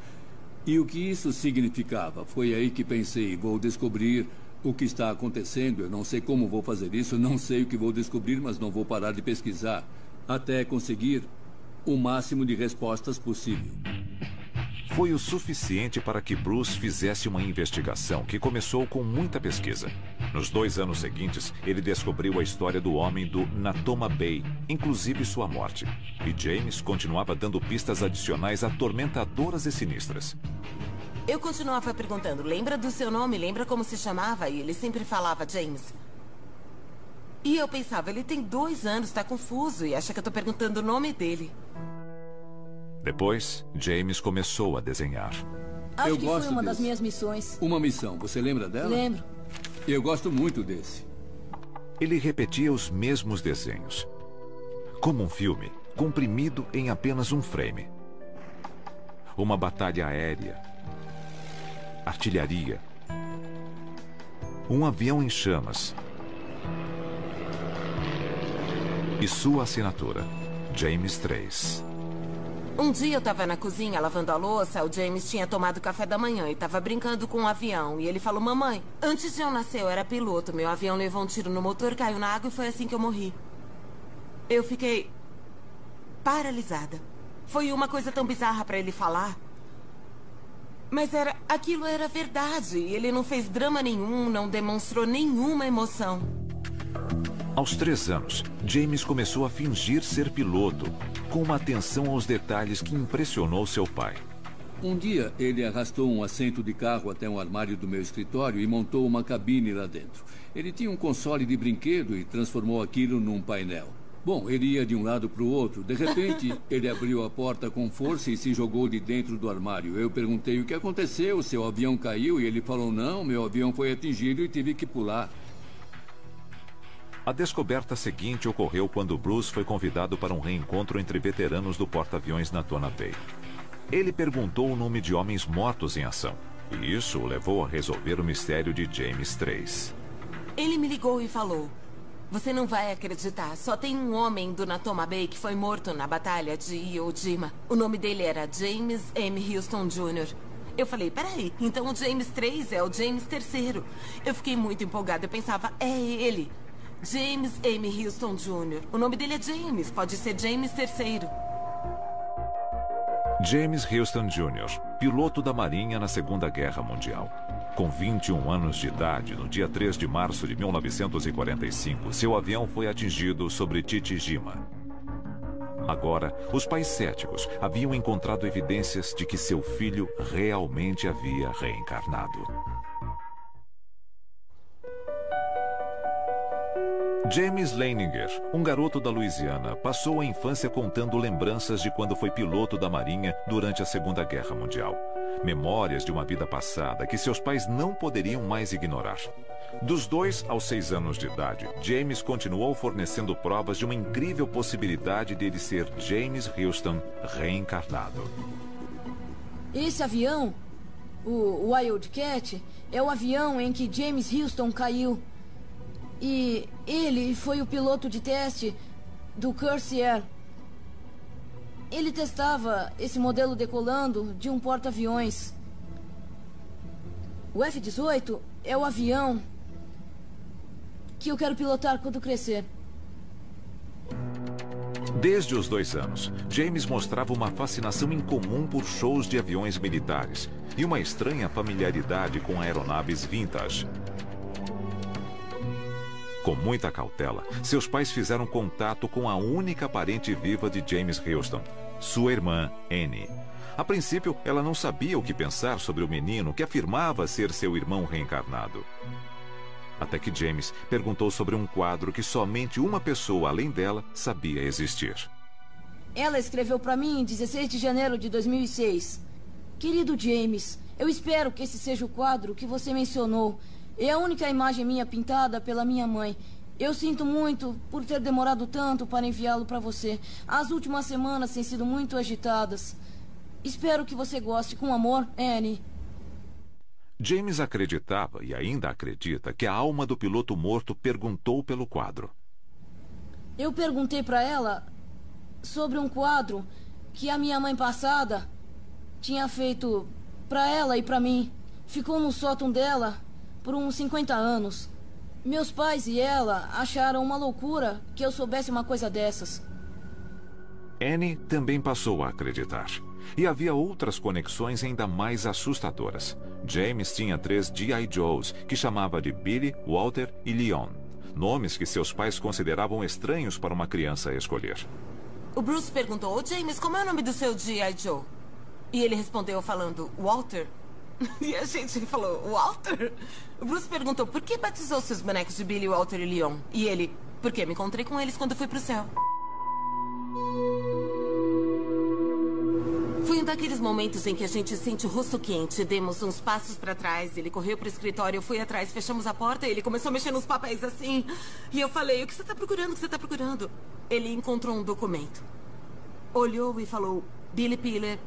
E o que isso significava? Foi aí que pensei, vou descobrir o que está acontecendo. Eu não sei como vou fazer isso, não sei o que vou descobrir, mas não vou parar de pesquisar até conseguir o máximo de respostas possível.
Foi o suficiente para que Bruce fizesse uma investigação que começou com muita pesquisa. Nos dois anos seguintes, ele descobriu a história do homem do Natoma Bay, inclusive sua morte. E James continuava dando pistas adicionais atormentadoras e sinistras.
Eu continuava perguntando: lembra do seu nome? Lembra como se chamava? E ele sempre falava James. E eu pensava: ele tem dois anos, tá confuso e acha que eu tô perguntando o nome dele.
Depois, James começou a desenhar.
Acho
Eu
que
gosto
foi uma das
desse.
minhas missões.
Uma missão, você lembra dela?
Lembro.
Eu gosto muito desse.
Ele repetia os mesmos desenhos. Como um filme, comprimido em apenas um frame. Uma batalha aérea. Artilharia. Um avião em chamas. E sua assinatura, James 3.
Um dia eu tava na cozinha lavando a louça, o James tinha tomado café da manhã e tava brincando com um avião. E ele falou: Mamãe, antes de eu nascer eu era piloto. Meu avião levou um tiro no motor, caiu na água e foi assim que eu morri. Eu fiquei. paralisada. Foi uma coisa tão bizarra pra ele falar. Mas era, aquilo era verdade. e Ele não fez drama nenhum, não demonstrou nenhuma emoção.
Aos três anos, James começou a fingir ser piloto, com uma atenção aos detalhes que impressionou seu pai.
Um dia, ele arrastou um assento de carro até um armário do meu escritório e montou uma cabine lá dentro. Ele tinha um console de brinquedo e transformou aquilo num painel. Bom, ele ia de um lado para o outro. De repente, ele abriu a porta com força e se jogou de dentro do armário. Eu perguntei o que aconteceu, seu avião caiu, e ele falou: Não, meu avião foi atingido e tive que pular.
A descoberta seguinte ocorreu quando Bruce foi convidado para um reencontro entre veteranos do porta-aviões na Tona Bay. Ele perguntou o nome de homens mortos em ação, e isso o levou a resolver o mistério de James 3.
Ele me ligou e falou: Você não vai acreditar, só tem um homem do Natoma Bay que foi morto na batalha de Iwo Jima. O nome dele era James M. Houston Jr. Eu falei, peraí, então o James 3 é o James III. Eu fiquei muito empolgada, eu pensava, é ele. James M. Houston Jr. O nome dele é James, pode ser James III.
James Houston Jr., piloto da Marinha na Segunda Guerra Mundial. Com 21 anos de idade, no dia 3 de março de 1945, seu avião foi atingido sobre Chichijima. Agora, os pais céticos haviam encontrado evidências de que seu filho realmente havia reencarnado. James Leininger, um garoto da Louisiana, passou a infância contando lembranças de quando foi piloto da Marinha durante a Segunda Guerra Mundial. Memórias de uma vida passada que seus pais não poderiam mais ignorar. Dos dois aos seis anos de idade, James continuou fornecendo provas de uma incrível possibilidade de ele ser James Houston reencarnado.
Esse avião, o Wildcat, é o avião em que James Houston caiu. E ele foi o piloto de teste do Cursier. Ele testava esse modelo decolando de um porta-aviões. O F-18 é o avião que eu quero pilotar quando crescer.
Desde os dois anos, James mostrava uma fascinação incomum por shows de aviões militares e uma estranha familiaridade com aeronaves vintage. Com muita cautela, seus pais fizeram contato com a única parente viva de James Houston, sua irmã, Annie. A princípio, ela não sabia o que pensar sobre o menino que afirmava ser seu irmão reencarnado. Até que James perguntou sobre um quadro que somente uma pessoa além dela sabia existir.
Ela escreveu para mim em 16 de janeiro de 2006. Querido James, eu espero que esse seja o quadro que você mencionou. É a única imagem minha pintada pela minha mãe. Eu sinto muito por ter demorado tanto para enviá-lo para você. As últimas semanas têm sido muito agitadas. Espero que você goste. Com amor, Annie.
James acreditava e ainda acredita que a alma do piloto morto perguntou pelo quadro.
Eu perguntei para ela sobre um quadro que a minha mãe passada tinha feito para ela e para mim. Ficou no sótão dela por uns 50 anos. Meus pais e ela acharam uma loucura que eu soubesse uma coisa dessas.
Annie também passou a acreditar. E havia outras conexões ainda mais assustadoras. James tinha três G.I. Joes, que chamava de Billy, Walter e Leon. Nomes que seus pais consideravam estranhos para uma criança escolher.
O Bruce perguntou, James, como é o nome do seu G.I. Joe? E ele respondeu falando, Walter. E a gente falou, Walter? O Bruce perguntou, por que batizou seus bonecos de Billy, Walter e Leon? E ele, porque me encontrei com eles quando fui pro céu. Foi um daqueles momentos em que a gente sente o rosto quente, demos uns passos para trás, ele correu pro escritório, eu fui atrás, fechamos a porta, ele começou a mexer nos papéis assim. E eu falei: "O que você tá procurando? O que você tá procurando?" Ele encontrou um documento. Olhou e falou: "Billy Piller,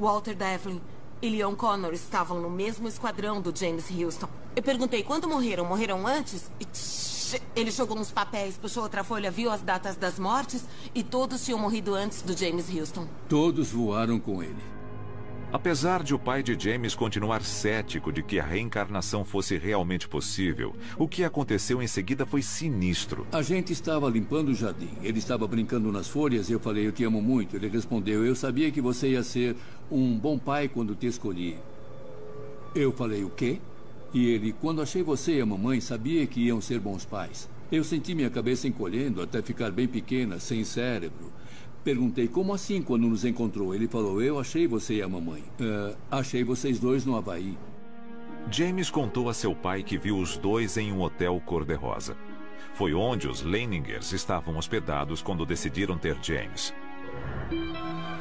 Walter Devlin e Leon Connor estavam no mesmo esquadrão do James Houston." Eu perguntei: "Quando morreram? Morreram antes?" E tsh, ele jogou uns papéis, puxou outra folha, viu as datas das mortes e todos tinham morrido antes do James Houston.
Todos voaram com ele.
Apesar de o pai de James continuar cético de que a reencarnação fosse realmente possível, o que aconteceu em seguida foi sinistro.
A gente estava limpando o jardim. Ele estava brincando nas folhas e eu falei: Eu te amo muito. Ele respondeu: Eu sabia que você ia ser um bom pai quando te escolhi. Eu falei: O quê? E ele: Quando achei você e a mamãe, sabia que iam ser bons pais. Eu senti minha cabeça encolhendo até ficar bem pequena, sem cérebro. Perguntei como assim quando nos encontrou. Ele falou: Eu achei você e a mamãe. "Ah, achei vocês dois no Havaí.
James contou a seu pai que viu os dois em um hotel cor-de-rosa. Foi onde os Leiningers estavam hospedados quando decidiram ter James.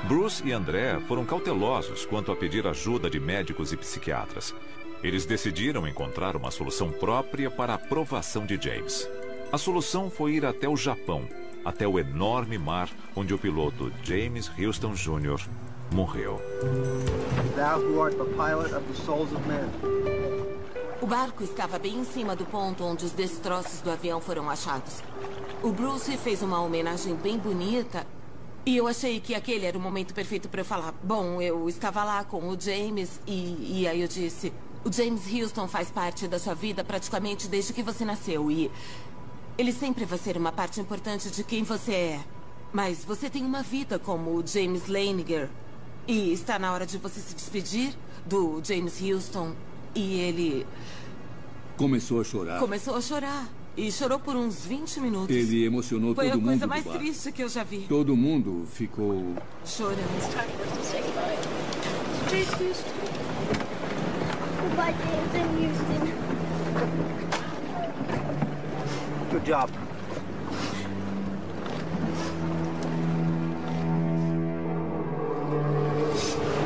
Bruce e André foram cautelosos quanto a pedir ajuda de médicos e psiquiatras. Eles decidiram encontrar uma solução própria para a aprovação de James. A solução foi ir até o Japão, até o enorme mar onde o piloto James Houston Jr. morreu.
O barco estava bem em cima do ponto onde os destroços do avião foram achados. O Bruce fez uma homenagem bem bonita e eu achei que aquele era o momento perfeito para eu falar. Bom, eu estava lá com o James e, e aí eu disse: O James Houston faz parte da sua vida praticamente desde que você nasceu e ele sempre vai ser uma parte importante de quem você é. Mas você tem uma vida como o James Leininger. E está na hora de você se despedir do James Houston. E ele
Começou a chorar.
começou a chorar. E chorou por uns 20 minutos.
Ele emocionou
Foi
todo
a
mundo
coisa
do
mais
bar.
triste que eu já vi.
Todo mundo ficou...
Chorando.
Good job.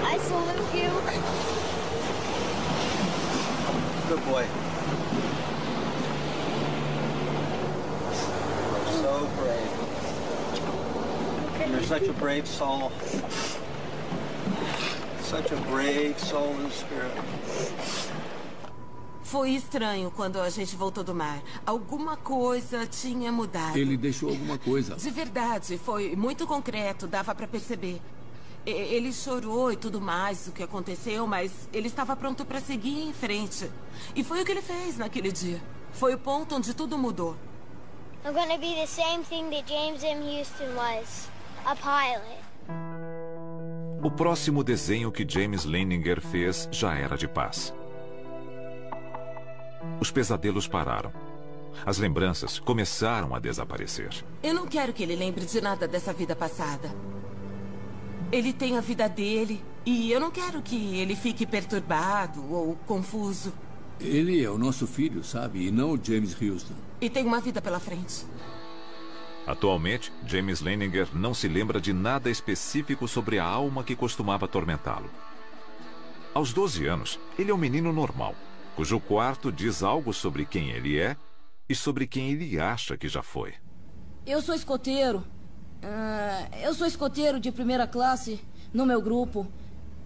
I salute you.
Good boy. You are so brave. You're such a brave soul. Such a brave soul and spirit.
Foi estranho quando a gente voltou do mar. Alguma coisa tinha mudado.
Ele deixou alguma coisa.
De verdade, foi muito concreto, dava pra perceber. E- Ele chorou e tudo mais, o que aconteceu, mas ele estava pronto pra seguir em frente. E foi o que ele fez naquele dia. Foi o ponto onde tudo mudou.
I'm gonna be the same thing that James M. Houston was. A pilot.
O próximo desenho que James Leininger fez já era de paz. Os pesadelos pararam. As lembranças começaram a desaparecer.
Eu não quero que ele lembre de nada dessa vida passada. Ele tem a vida dele e eu não quero que ele fique perturbado ou confuso.
Ele é o nosso filho, sabe? E não o James Houston.
E tem uma vida pela frente.
Atualmente, James Leininger não se lembra de nada específico sobre a alma que costumava atormentá-lo. Aos 12 anos, ele é um menino normal, cujo quarto diz algo sobre quem ele é e sobre quem ele acha que já foi.
Eu sou escoteiro. Ah, eu sou escoteiro de primeira classe no meu grupo.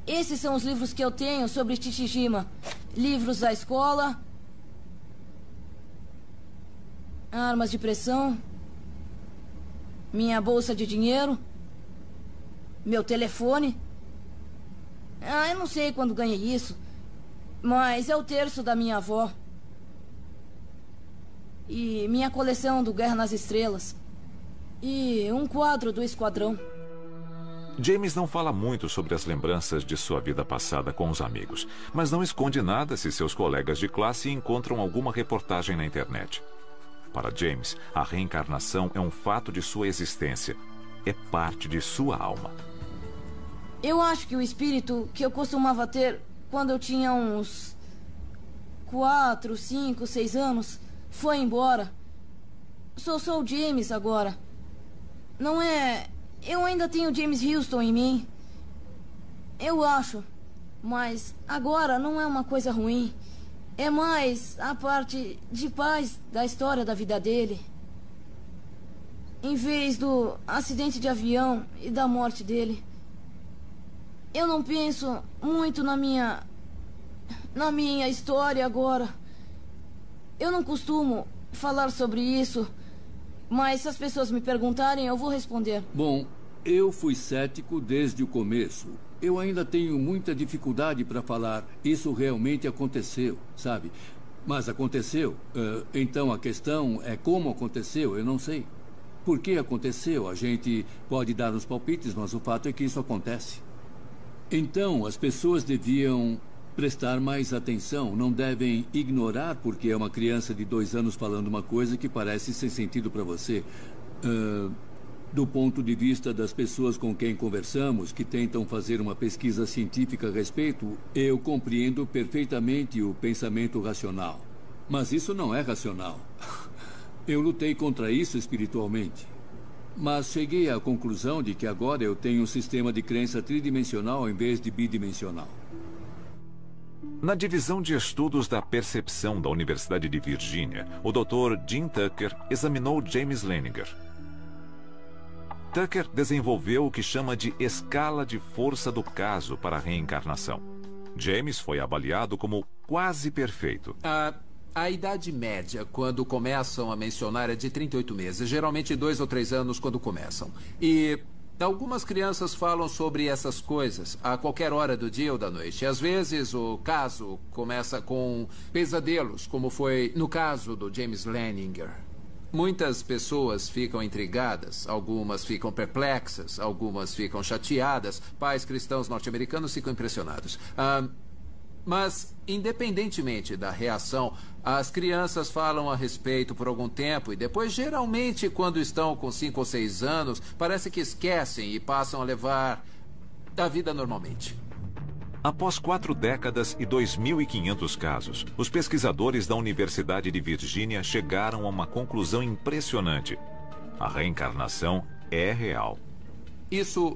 Esses são os livros que eu tenho sobre Chichijima. Livros da escola. Armas de pressão. Minha bolsa de dinheiro. Meu telefone. Ah, eu não sei quando ganhei isso. Mas é o terço da minha avó. E minha coleção do Guerra nas Estrelas. E um quadro do Esquadrão.
James não fala muito sobre as lembranças de sua vida passada com os amigos, mas não esconde nada se seus colegas de classe encontram alguma reportagem na internet. Para James, a reencarnação é um fato de sua existência, é parte de sua alma.
Eu acho que o espírito que eu costumava ter quando eu tinha uns. quatro, cinco, seis anos foi embora. Sou só o James agora. Não é. Eu ainda tenho James Houston em mim. Eu acho. Mas agora não é uma coisa ruim. É mais a parte de paz da história da vida dele. Em vez do acidente de avião e da morte dele. Eu não penso muito na minha. na minha história agora. Eu não costumo falar sobre isso. Mas se as pessoas me perguntarem, eu vou responder.
Bom, eu fui cético desde o começo. Eu ainda tenho muita dificuldade para falar isso realmente aconteceu, sabe? Mas aconteceu. Ah, então a questão é como aconteceu, eu não sei. Por que aconteceu? A gente pode dar uns palpites, mas o fato é que isso acontece. Então, as pessoas deviam prestar mais atenção, não devem ignorar porque é uma criança de dois anos falando uma coisa que parece sem sentido para você. Ah, do ponto de vista das pessoas com quem conversamos, que tentam fazer uma pesquisa científica a respeito, eu compreendo perfeitamente o pensamento racional. Mas isso não é racional. Eu lutei contra isso espiritualmente. Mas cheguei à conclusão de que agora eu tenho um sistema de crença tridimensional em vez de bidimensional.
Na divisão de estudos da percepção da Universidade de Virgínia, o Dr. Jim Tucker examinou James Leninger. Tucker desenvolveu o que chama de escala de força do caso para a reencarnação. James foi avaliado como quase perfeito.
A, a idade média, quando começam a mencionar, é de 38 meses, geralmente dois ou três anos quando começam. E Algumas crianças falam sobre essas coisas a qualquer hora do dia ou da noite. Às vezes o caso começa com pesadelos, como foi no caso do James Leninger. Muitas pessoas ficam intrigadas, algumas ficam perplexas, algumas ficam chateadas. Pais cristãos norte-americanos ficam impressionados. Ah, mas, independentemente da reação, as crianças falam a respeito por algum tempo e depois, geralmente, quando estão com 5 ou 6 anos, parece que esquecem e passam a levar a vida normalmente.
Após quatro décadas e 2.500 casos, os pesquisadores da Universidade de Virgínia chegaram a uma conclusão impressionante. A reencarnação é real.
Isso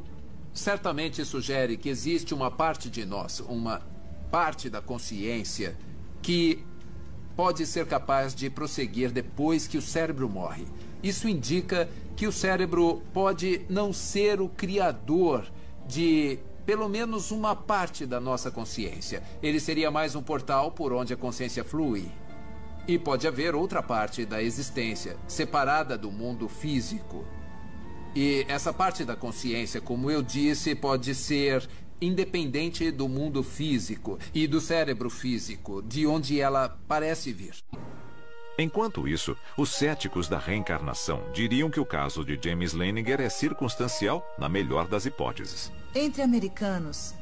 certamente sugere que existe uma parte de nós, uma parte da consciência que pode ser capaz de prosseguir depois que o cérebro morre. Isso indica que o cérebro pode não ser o criador de pelo menos uma parte da nossa consciência. Ele seria mais um portal por onde a consciência flui. E pode haver outra parte da existência, separada do mundo físico. E essa parte da consciência, como eu disse, pode ser independente do mundo físico e do cérebro físico, de onde ela parece vir.
Enquanto isso, os céticos da reencarnação diriam que o caso de James Leninger é circunstancial, na melhor das hipóteses.
Entre americanos,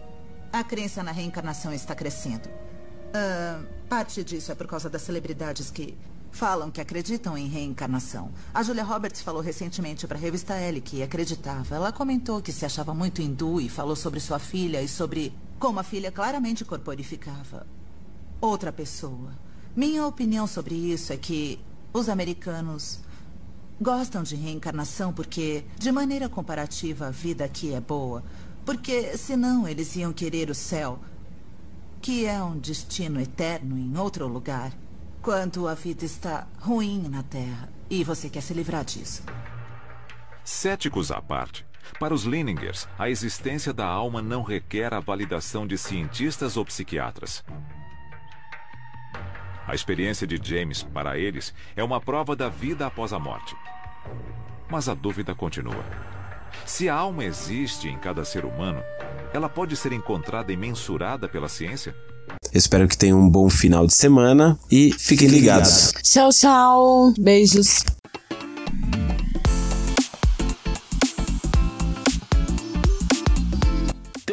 a crença na reencarnação está crescendo. Uh, parte disso é por causa das celebridades que falam que acreditam em reencarnação. A Julia Roberts falou recentemente para a revista Elle que acreditava. Ela comentou que se achava muito hindu e falou sobre sua filha e sobre como a filha claramente corporificava outra pessoa. Minha opinião sobre isso é que os americanos gostam de reencarnação porque, de maneira comparativa, a vida aqui é boa. Porque, senão, eles iam querer o céu, que é um destino eterno em outro lugar quando a vida está ruim na Terra e você quer se livrar disso.
Céticos à parte, para os Leiningers, a existência da alma não requer a validação de cientistas ou psiquiatras. A experiência de James, para eles, é uma prova da vida após a morte. Mas a dúvida continua. Se a alma existe em cada ser humano, ela pode ser encontrada e mensurada pela ciência?
Espero que tenham um bom final de semana e fiquem ligados.
Tchau, tchau. Beijos.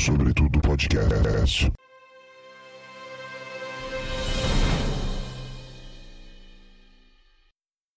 Tudo sobre tudo podcast.